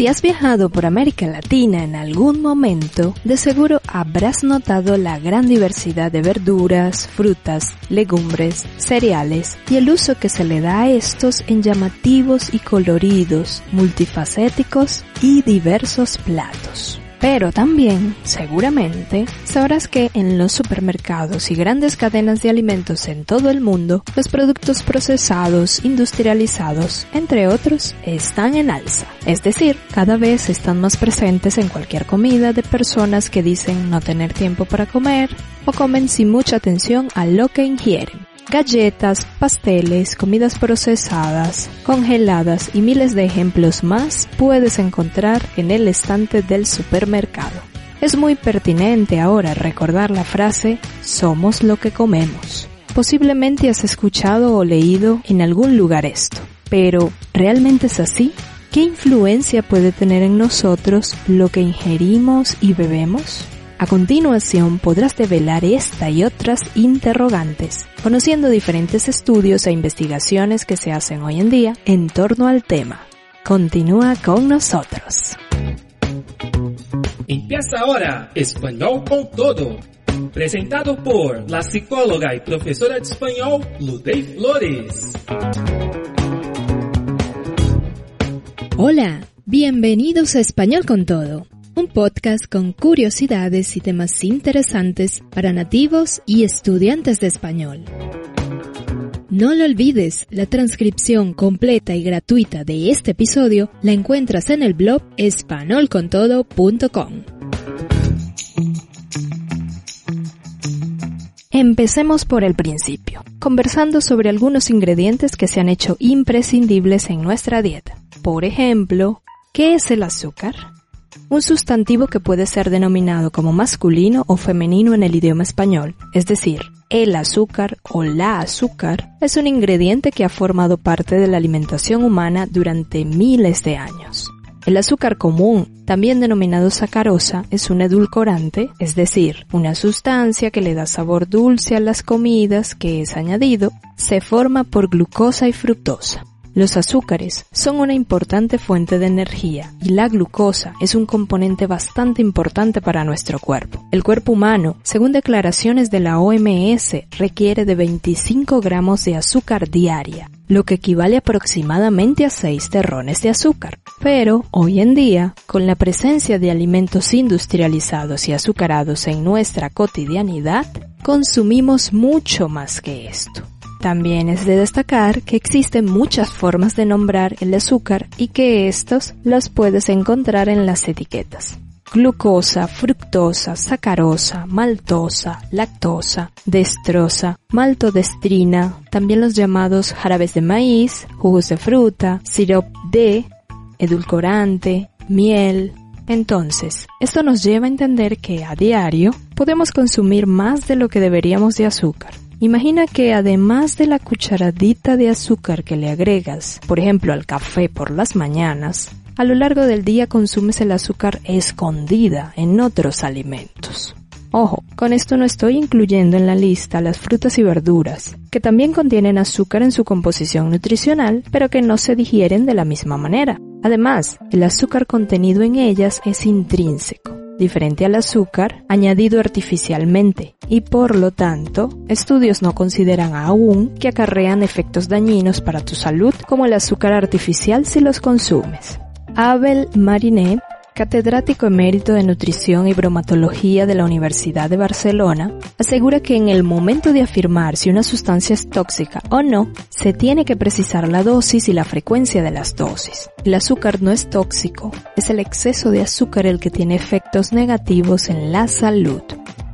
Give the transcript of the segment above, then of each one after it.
Si has viajado por América Latina en algún momento, de seguro habrás notado la gran diversidad de verduras, frutas, legumbres, cereales y el uso que se le da a estos en llamativos y coloridos, multifacéticos y diversos platos. Pero también, seguramente, sabrás que en los supermercados y grandes cadenas de alimentos en todo el mundo, los productos procesados, industrializados, entre otros, están en alza. Es decir, cada vez están más presentes en cualquier comida de personas que dicen no tener tiempo para comer o comen sin mucha atención a lo que ingieren galletas, pasteles, comidas procesadas, congeladas y miles de ejemplos más puedes encontrar en el estante del supermercado. Es muy pertinente ahora recordar la frase somos lo que comemos. Posiblemente has escuchado o leído en algún lugar esto, pero ¿realmente es así? ¿Qué influencia puede tener en nosotros lo que ingerimos y bebemos? A continuación podrás develar esta y otras interrogantes, conociendo diferentes estudios e investigaciones que se hacen hoy en día en torno al tema. Continúa con nosotros. Empieza ahora Español con Todo, presentado por la psicóloga y profesora de español Ludey Flores. Hola, bienvenidos a Español con Todo un podcast con curiosidades y temas interesantes para nativos y estudiantes de español. No lo olvides, la transcripción completa y gratuita de este episodio la encuentras en el blog espanolcontodo.com. Empecemos por el principio, conversando sobre algunos ingredientes que se han hecho imprescindibles en nuestra dieta. Por ejemplo, ¿qué es el azúcar? Un sustantivo que puede ser denominado como masculino o femenino en el idioma español, es decir, el azúcar o la azúcar, es un ingrediente que ha formado parte de la alimentación humana durante miles de años. El azúcar común, también denominado sacarosa, es un edulcorante, es decir, una sustancia que le da sabor dulce a las comidas que es añadido, se forma por glucosa y fructosa. Los azúcares son una importante fuente de energía y la glucosa es un componente bastante importante para nuestro cuerpo. El cuerpo humano, según declaraciones de la OMS, requiere de 25 gramos de azúcar diaria, lo que equivale aproximadamente a 6 terrones de azúcar. Pero, hoy en día, con la presencia de alimentos industrializados y azucarados en nuestra cotidianidad, consumimos mucho más que esto. También es de destacar que existen muchas formas de nombrar el azúcar y que estos las puedes encontrar en las etiquetas. Glucosa, fructosa, sacarosa, maltosa, lactosa, destrosa, maltodestrina, también los llamados jarabes de maíz, jugos de fruta, sirop de, edulcorante, miel, entonces, esto nos lleva a entender que a diario podemos consumir más de lo que deberíamos de azúcar. Imagina que además de la cucharadita de azúcar que le agregas, por ejemplo, al café por las mañanas, a lo largo del día consumes el azúcar escondida en otros alimentos. Ojo, con esto no estoy incluyendo en la lista las frutas y verduras, que también contienen azúcar en su composición nutricional, pero que no se digieren de la misma manera. Además, el azúcar contenido en ellas es intrínseco diferente al azúcar, añadido artificialmente, y por lo tanto, estudios no consideran aún que acarrean efectos dañinos para tu salud como el azúcar artificial si los consumes. Abel Marinet catedrático emérito de nutrición y bromatología de la Universidad de Barcelona, asegura que en el momento de afirmar si una sustancia es tóxica o no, se tiene que precisar la dosis y la frecuencia de las dosis. El azúcar no es tóxico, es el exceso de azúcar el que tiene efectos negativos en la salud.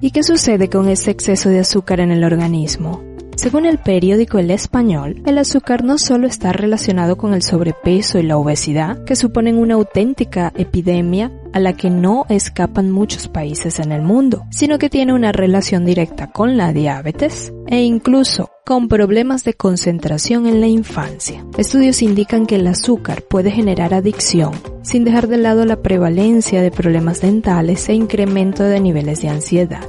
¿Y qué sucede con ese exceso de azúcar en el organismo? Según el periódico El Español, el azúcar no solo está relacionado con el sobrepeso y la obesidad, que suponen una auténtica epidemia a la que no escapan muchos países en el mundo, sino que tiene una relación directa con la diabetes e incluso con problemas de concentración en la infancia. Estudios indican que el azúcar puede generar adicción, sin dejar de lado la prevalencia de problemas dentales e incremento de niveles de ansiedad.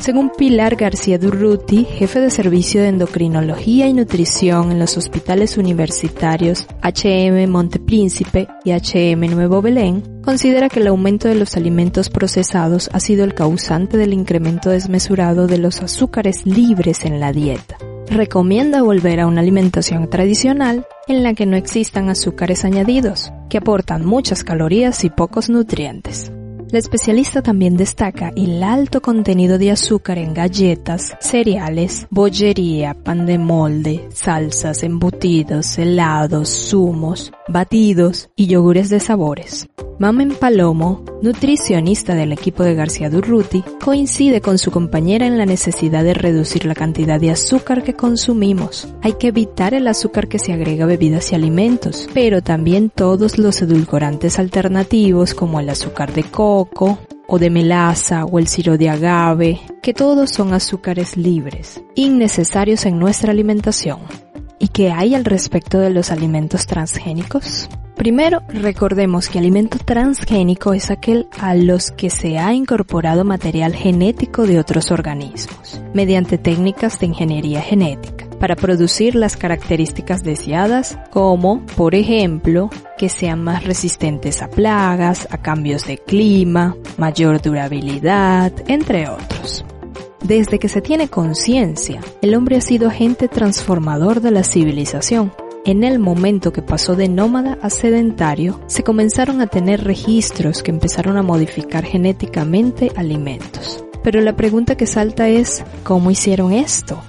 Según Pilar García Durruti, jefe de servicio de endocrinología y nutrición en los hospitales universitarios HM Montepríncipe y HM Nuevo Belén, considera que el aumento de los alimentos procesados ha sido el causante del incremento desmesurado de los azúcares libres en la dieta. Recomienda volver a una alimentación tradicional en la que no existan azúcares añadidos, que aportan muchas calorías y pocos nutrientes. La especialista también destaca el alto contenido de azúcar en galletas, cereales, bollería, pan de molde, salsas, embutidos, helados, zumos, batidos y yogures de sabores. Mamen Palomo, nutricionista del equipo de García Durruti, coincide con su compañera en la necesidad de reducir la cantidad de azúcar que consumimos. Hay que evitar el azúcar que se agrega a bebidas y alimentos, pero también todos los edulcorantes alternativos como el azúcar de coco, o de melaza o el siro de agave, que todos son azúcares libres, innecesarios en nuestra alimentación. ¿Y qué hay al respecto de los alimentos transgénicos? Primero, recordemos que alimento transgénico es aquel a los que se ha incorporado material genético de otros organismos, mediante técnicas de ingeniería genética, para producir las características deseadas, como, por ejemplo, que sean más resistentes a plagas, a cambios de clima, mayor durabilidad, entre otros. Desde que se tiene conciencia, el hombre ha sido agente transformador de la civilización. En el momento que pasó de nómada a sedentario, se comenzaron a tener registros que empezaron a modificar genéticamente alimentos. Pero la pregunta que salta es, ¿cómo hicieron esto?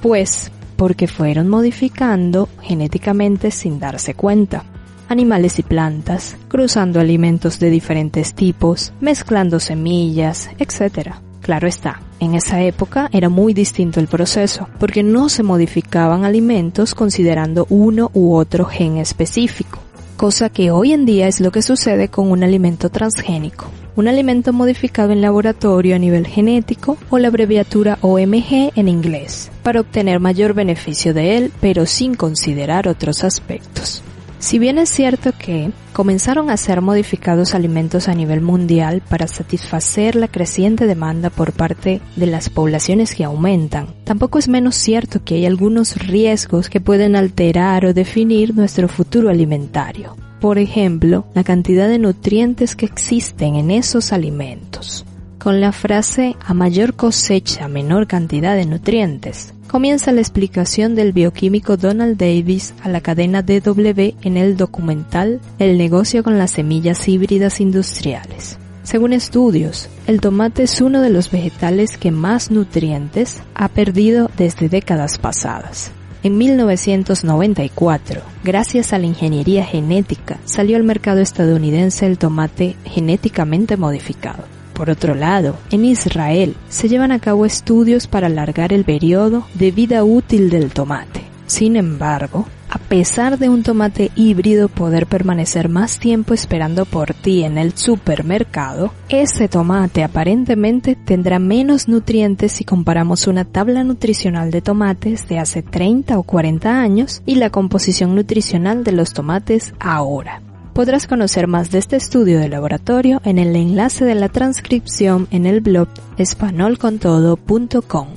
Pues, porque fueron modificando genéticamente sin darse cuenta animales y plantas, cruzando alimentos de diferentes tipos, mezclando semillas, etc. Claro está, en esa época era muy distinto el proceso, porque no se modificaban alimentos considerando uno u otro gen específico, cosa que hoy en día es lo que sucede con un alimento transgénico, un alimento modificado en laboratorio a nivel genético o la abreviatura OMG en inglés, para obtener mayor beneficio de él, pero sin considerar otros aspectos. Si bien es cierto que comenzaron a ser modificados alimentos a nivel mundial para satisfacer la creciente demanda por parte de las poblaciones que aumentan, tampoco es menos cierto que hay algunos riesgos que pueden alterar o definir nuestro futuro alimentario. Por ejemplo, la cantidad de nutrientes que existen en esos alimentos. Con la frase a mayor cosecha, menor cantidad de nutrientes, comienza la explicación del bioquímico Donald Davis a la cadena DW en el documental El negocio con las semillas híbridas industriales. Según estudios, el tomate es uno de los vegetales que más nutrientes ha perdido desde décadas pasadas. En 1994, gracias a la ingeniería genética, salió al mercado estadounidense el tomate genéticamente modificado. Por otro lado, en Israel se llevan a cabo estudios para alargar el periodo de vida útil del tomate. Sin embargo, a pesar de un tomate híbrido poder permanecer más tiempo esperando por ti en el supermercado, ese tomate aparentemente tendrá menos nutrientes si comparamos una tabla nutricional de tomates de hace 30 o 40 años y la composición nutricional de los tomates ahora. Podrás conocer más de este estudio de laboratorio en el enlace de la transcripción en el blog espanolcontodo.com.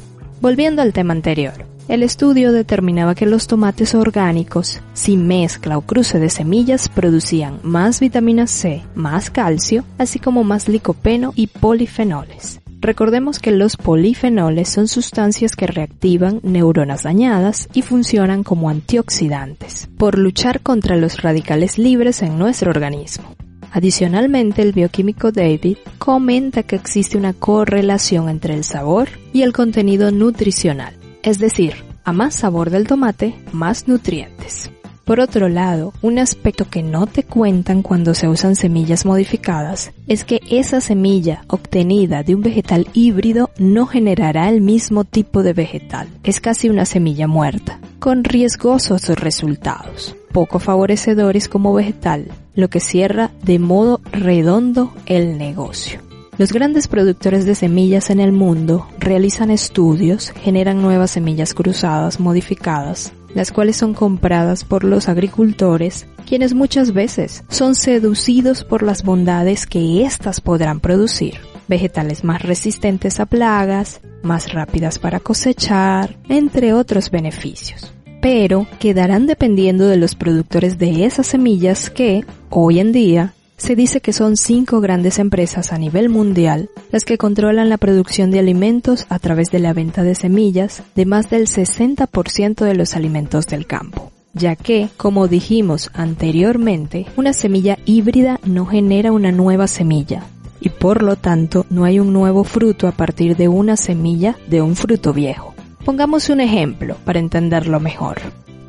Volviendo al tema anterior, el estudio determinaba que los tomates orgánicos, sin mezcla o cruce de semillas, producían más vitamina C, más calcio, así como más licopeno y polifenoles. Recordemos que los polifenoles son sustancias que reactivan neuronas dañadas y funcionan como antioxidantes, por luchar contra los radicales libres en nuestro organismo. Adicionalmente, el bioquímico David comenta que existe una correlación entre el sabor y el contenido nutricional, es decir, a más sabor del tomate, más nutrientes. Por otro lado, un aspecto que no te cuentan cuando se usan semillas modificadas es que esa semilla obtenida de un vegetal híbrido no generará el mismo tipo de vegetal. Es casi una semilla muerta, con riesgosos resultados, poco favorecedores como vegetal, lo que cierra de modo redondo el negocio. Los grandes productores de semillas en el mundo realizan estudios, generan nuevas semillas cruzadas modificadas, las cuales son compradas por los agricultores, quienes muchas veces son seducidos por las bondades que éstas podrán producir. Vegetales más resistentes a plagas, más rápidas para cosechar, entre otros beneficios. Pero quedarán dependiendo de los productores de esas semillas que, hoy en día, se dice que son cinco grandes empresas a nivel mundial las que controlan la producción de alimentos a través de la venta de semillas de más del 60% de los alimentos del campo ya que, como dijimos anteriormente, una semilla híbrida no genera una nueva semilla, y por lo tanto no hay un nuevo fruto a partir de una semilla de un fruto viejo. Pongamos un ejemplo para entenderlo mejor.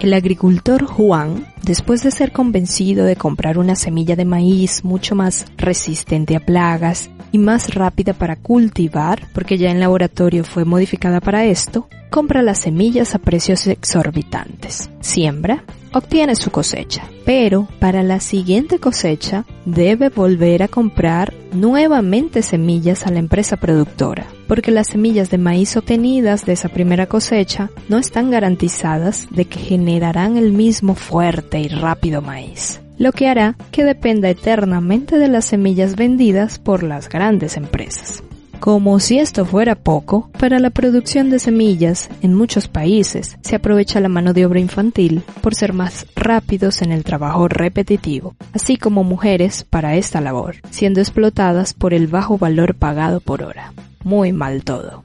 El agricultor Juan, después de ser convencido de comprar una semilla de maíz mucho más resistente a plagas y más rápida para cultivar, porque ya en laboratorio fue modificada para esto, compra las semillas a precios exorbitantes. Siembra, obtiene su cosecha, pero para la siguiente cosecha debe volver a comprar nuevamente semillas a la empresa productora, porque las semillas de maíz obtenidas de esa primera cosecha no están garantizadas de que generarán el mismo fuerte y rápido maíz lo que hará que dependa eternamente de las semillas vendidas por las grandes empresas. Como si esto fuera poco, para la producción de semillas en muchos países se aprovecha la mano de obra infantil por ser más rápidos en el trabajo repetitivo, así como mujeres para esta labor, siendo explotadas por el bajo valor pagado por hora. Muy mal todo.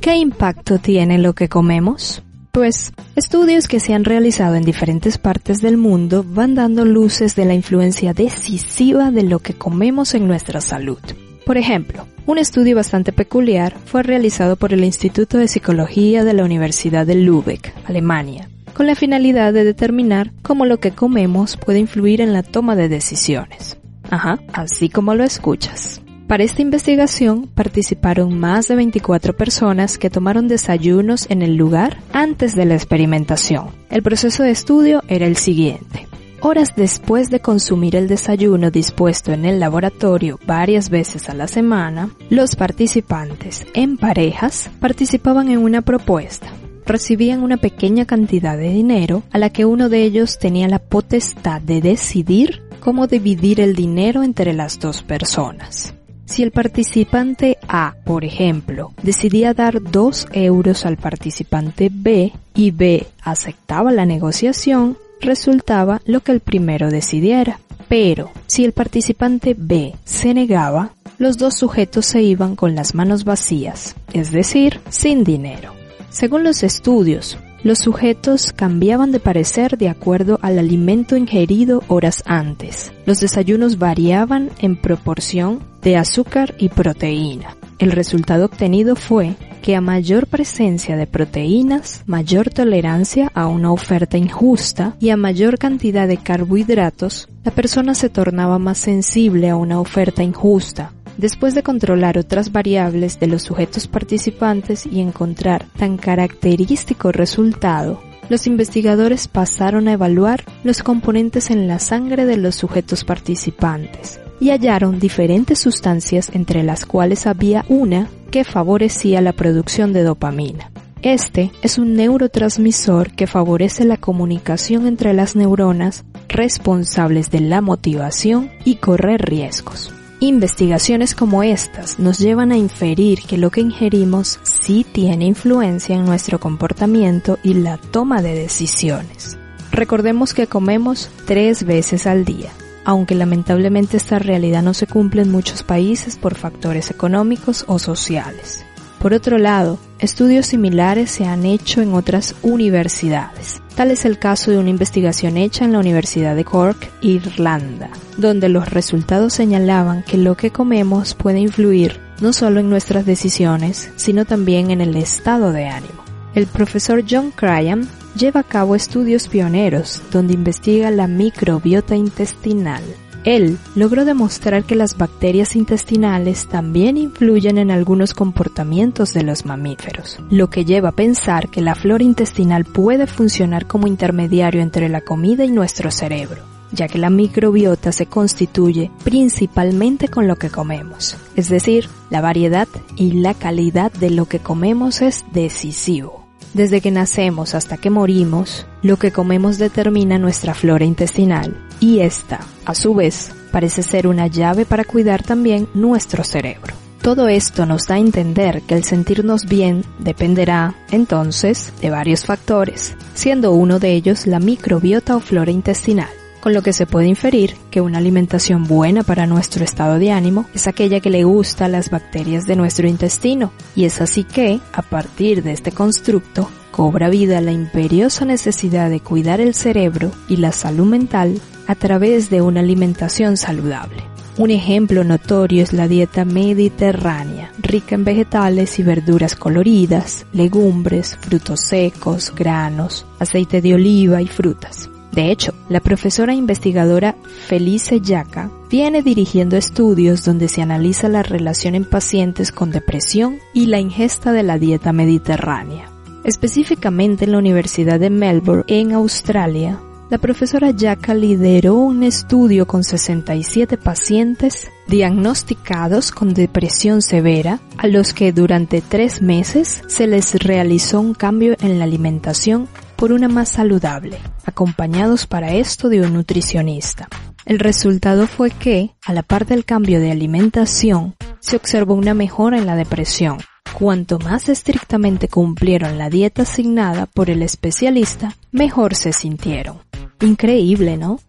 ¿Qué impacto tiene lo que comemos? Pues estudios que se han realizado en diferentes partes del mundo van dando luces de la influencia decisiva de lo que comemos en nuestra salud. Por ejemplo, un estudio bastante peculiar fue realizado por el Instituto de Psicología de la Universidad de Lübeck, Alemania, con la finalidad de determinar cómo lo que comemos puede influir en la toma de decisiones. Ajá, así como lo escuchas. Para esta investigación participaron más de 24 personas que tomaron desayunos en el lugar antes de la experimentación. El proceso de estudio era el siguiente. Horas después de consumir el desayuno dispuesto en el laboratorio varias veces a la semana, los participantes en parejas participaban en una propuesta. Recibían una pequeña cantidad de dinero a la que uno de ellos tenía la potestad de decidir cómo dividir el dinero entre las dos personas. Si el participante A, por ejemplo, decidía dar 2 euros al participante B y B aceptaba la negociación, resultaba lo que el primero decidiera. Pero si el participante B se negaba, los dos sujetos se iban con las manos vacías, es decir, sin dinero. Según los estudios, los sujetos cambiaban de parecer de acuerdo al alimento ingerido horas antes. Los desayunos variaban en proporción de azúcar y proteína. El resultado obtenido fue que a mayor presencia de proteínas, mayor tolerancia a una oferta injusta y a mayor cantidad de carbohidratos, la persona se tornaba más sensible a una oferta injusta. Después de controlar otras variables de los sujetos participantes y encontrar tan característico resultado, los investigadores pasaron a evaluar los componentes en la sangre de los sujetos participantes y hallaron diferentes sustancias entre las cuales había una que favorecía la producción de dopamina. Este es un neurotransmisor que favorece la comunicación entre las neuronas responsables de la motivación y correr riesgos. Investigaciones como estas nos llevan a inferir que lo que ingerimos sí tiene influencia en nuestro comportamiento y la toma de decisiones. Recordemos que comemos tres veces al día, aunque lamentablemente esta realidad no se cumple en muchos países por factores económicos o sociales. Por otro lado, estudios similares se han hecho en otras universidades. Tal es el caso de una investigación hecha en la Universidad de Cork, Irlanda, donde los resultados señalaban que lo que comemos puede influir no solo en nuestras decisiones, sino también en el estado de ánimo. El profesor John Cryan lleva a cabo estudios pioneros donde investiga la microbiota intestinal. Él logró demostrar que las bacterias intestinales también influyen en algunos comportamientos de los mamíferos, lo que lleva a pensar que la flora intestinal puede funcionar como intermediario entre la comida y nuestro cerebro ya que la microbiota se constituye principalmente con lo que comemos. Es decir, la variedad y la calidad de lo que comemos es decisivo. Desde que nacemos hasta que morimos, lo que comemos determina nuestra flora intestinal y esta, a su vez, parece ser una llave para cuidar también nuestro cerebro. Todo esto nos da a entender que el sentirnos bien dependerá, entonces, de varios factores, siendo uno de ellos la microbiota o flora intestinal con lo que se puede inferir que una alimentación buena para nuestro estado de ánimo es aquella que le gusta a las bacterias de nuestro intestino, y es así que, a partir de este constructo, cobra vida la imperiosa necesidad de cuidar el cerebro y la salud mental a través de una alimentación saludable. Un ejemplo notorio es la dieta mediterránea, rica en vegetales y verduras coloridas, legumbres, frutos secos, granos, aceite de oliva y frutas. De hecho, la profesora investigadora Felice Yaca viene dirigiendo estudios donde se analiza la relación en pacientes con depresión y la ingesta de la dieta mediterránea. Específicamente en la Universidad de Melbourne, en Australia, la profesora Yaca lideró un estudio con 67 pacientes diagnosticados con depresión severa, a los que durante tres meses se les realizó un cambio en la alimentación por una más saludable, acompañados para esto de un nutricionista. El resultado fue que, a la par del cambio de alimentación, se observó una mejora en la depresión. Cuanto más estrictamente cumplieron la dieta asignada por el especialista, mejor se sintieron. Increíble, ¿no?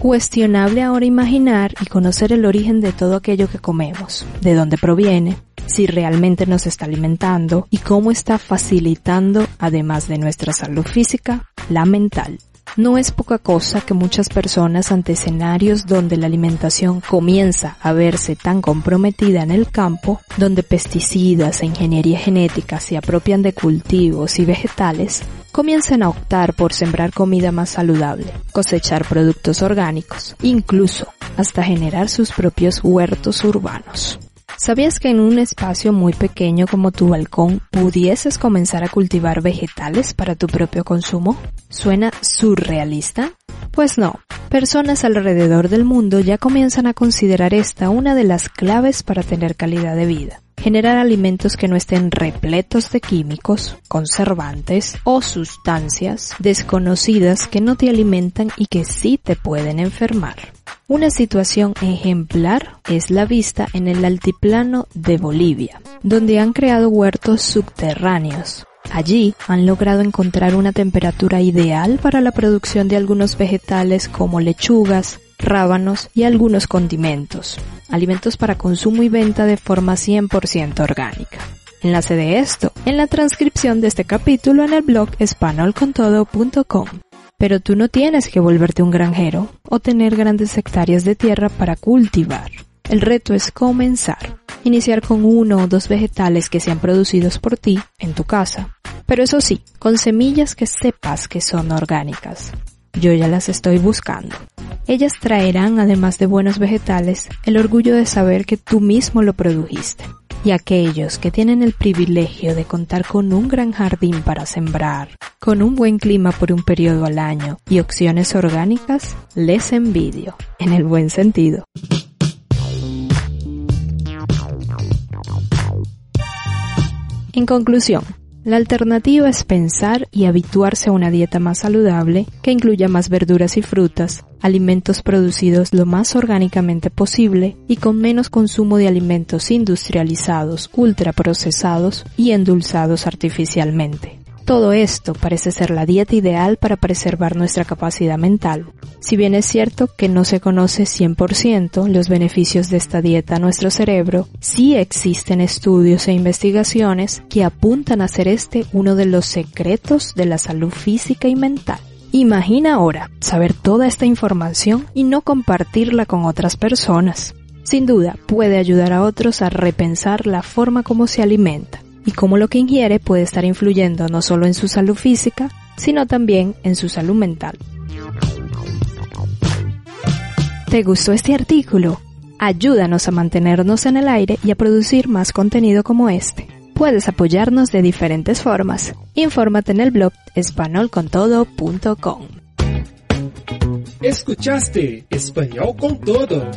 Cuestionable ahora imaginar y conocer el origen de todo aquello que comemos, de dónde proviene, si realmente nos está alimentando y cómo está facilitando, además de nuestra salud física, la mental. No es poca cosa que muchas personas ante escenarios donde la alimentación comienza a verse tan comprometida en el campo, donde pesticidas e ingeniería genética se apropian de cultivos y vegetales, comiencen a optar por sembrar comida más saludable, cosechar productos orgánicos, incluso hasta generar sus propios huertos urbanos. ¿Sabías que en un espacio muy pequeño como tu balcón pudieses comenzar a cultivar vegetales para tu propio consumo? ¿Suena surrealista? Pues no, personas alrededor del mundo ya comienzan a considerar esta una de las claves para tener calidad de vida. Generar alimentos que no estén repletos de químicos, conservantes o sustancias desconocidas que no te alimentan y que sí te pueden enfermar. Una situación ejemplar es la vista en el altiplano de Bolivia, donde han creado huertos subterráneos. Allí han logrado encontrar una temperatura ideal para la producción de algunos vegetales como lechugas, rábanos y algunos condimentos, alimentos para consumo y venta de forma 100% orgánica. Enlace de esto en la transcripción de este capítulo en el blog espanolcontodo.com. Pero tú no tienes que volverte un granjero o tener grandes hectáreas de tierra para cultivar. El reto es comenzar. Iniciar con uno o dos vegetales que sean producidos por ti en tu casa. Pero eso sí, con semillas que sepas que son orgánicas. Yo ya las estoy buscando. Ellas traerán, además de buenos vegetales, el orgullo de saber que tú mismo lo produjiste y aquellos que tienen el privilegio de contar con un gran jardín para sembrar, con un buen clima por un periodo al año y opciones orgánicas, les envidio, en el buen sentido. En conclusión, la alternativa es pensar y habituarse a una dieta más saludable que incluya más verduras y frutas, alimentos producidos lo más orgánicamente posible y con menos consumo de alimentos industrializados, ultraprocesados y endulzados artificialmente. Todo esto parece ser la dieta ideal para preservar nuestra capacidad mental. Si bien es cierto que no se conoce 100% los beneficios de esta dieta a nuestro cerebro, sí existen estudios e investigaciones que apuntan a ser este uno de los secretos de la salud física y mental. Imagina ahora saber toda esta información y no compartirla con otras personas. Sin duda, puede ayudar a otros a repensar la forma como se alimenta y cómo lo que ingiere puede estar influyendo no solo en su salud física, sino también en su salud mental. ¿Te gustó este artículo? Ayúdanos a mantenernos en el aire y a producir más contenido como este. Puedes apoyarnos de diferentes formas. Infórmate en el blog espanolcontodo.com. Escuchaste Español con Todo.